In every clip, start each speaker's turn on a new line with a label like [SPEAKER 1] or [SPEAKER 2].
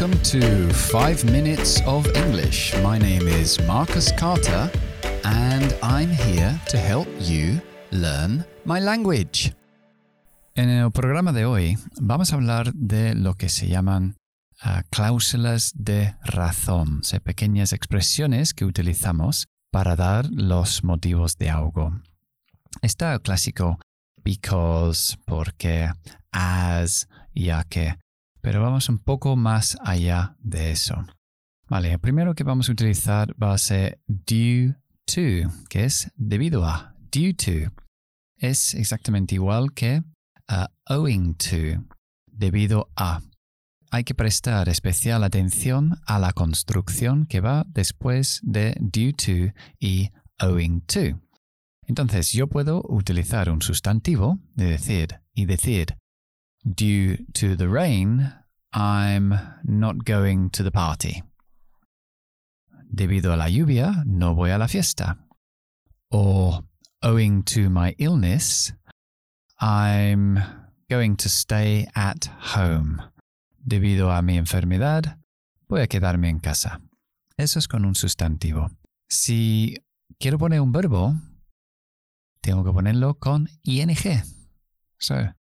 [SPEAKER 1] Welcome to 5 Minutes of English. My name is Marcus Carter and I'm here to help you learn my language. En el programa de hoy vamos a hablar de lo que se llaman uh, cláusulas de razón, o sea, pequeñas expresiones que utilizamos para dar los motivos de algo. Está el clásico because, porque, as, ya que, pero vamos un poco más allá de eso. Vale, el primero que vamos a utilizar va a ser due to, que es debido a, due to. Es exactamente igual que uh, owing to, debido a. Hay que prestar especial atención a la construcción que va después de due to y owing to. Entonces yo puedo utilizar un sustantivo de decir y decir Due to the rain, I'm not going to the party. Debido a la lluvia, no voy a la fiesta. O owing to my illness, I'm going to stay at home. Debido a mi enfermedad, voy a quedarme en casa. Eso es con un sustantivo. Si quiero poner un verbo, tengo que ponerlo con ing. So,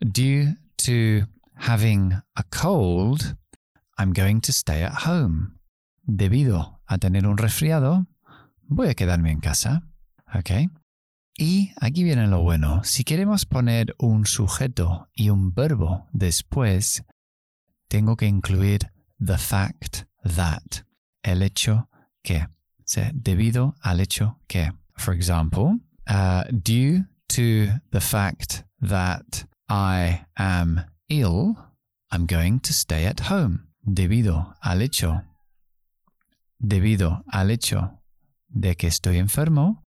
[SPEAKER 1] Due to having a cold, I'm going to stay at home. Debido a tener un resfriado, voy a quedarme en casa. ¿Ok? Y aquí viene lo bueno. Si queremos poner un sujeto y un verbo después, tengo que incluir the fact that, el hecho que. O debido al hecho que. For example, uh, due to the fact that I am ill, I'm going to stay at home. Debido al hecho, debido al hecho de que estoy enfermo,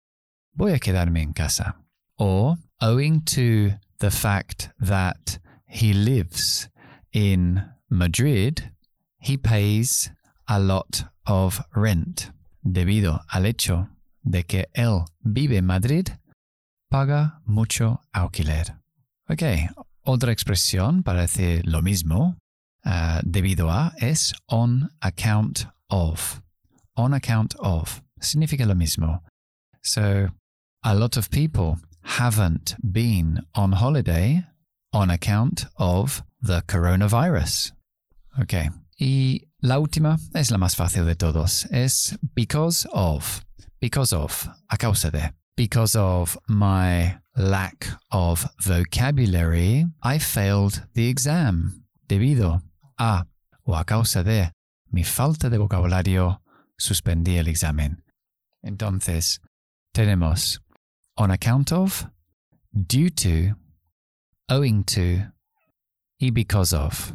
[SPEAKER 1] voy a quedarme en casa. Or, owing to the fact that he lives in Madrid, he pays a lot of rent. Debido al hecho de que él vive en Madrid, paga mucho alquiler. Ok, otra expresión para decir lo mismo, uh, debido a, es on account of. On account of significa lo mismo. So, a lot of people haven't been on holiday on account of the coronavirus. Ok, y la última es la más fácil de todos. Es because of. Because of. A causa de. Because of my lack of vocabulary, I failed the exam. Debido a o a causa de mi falta de vocabulario, suspendí el examen. Entonces, tenemos on account of, due to, owing to y because of.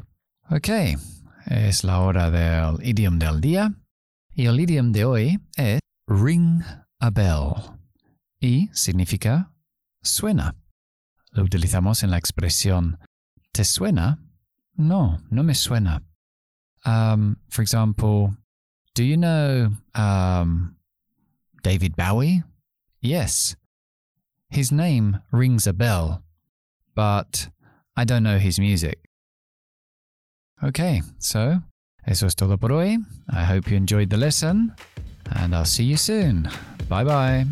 [SPEAKER 1] Ok, es la hora del idioma del día y el idioma de hoy es ring a bell y significa suena. Lo utilizamos en la expresión ¿te suena? No, no me suena. Um, for example, do you know um, David Bowie? Yes. His name rings a bell, but I don't know his music. Okay, so eso es todo por hoy. I hope you enjoyed the lesson, and I'll see you soon. Bye bye.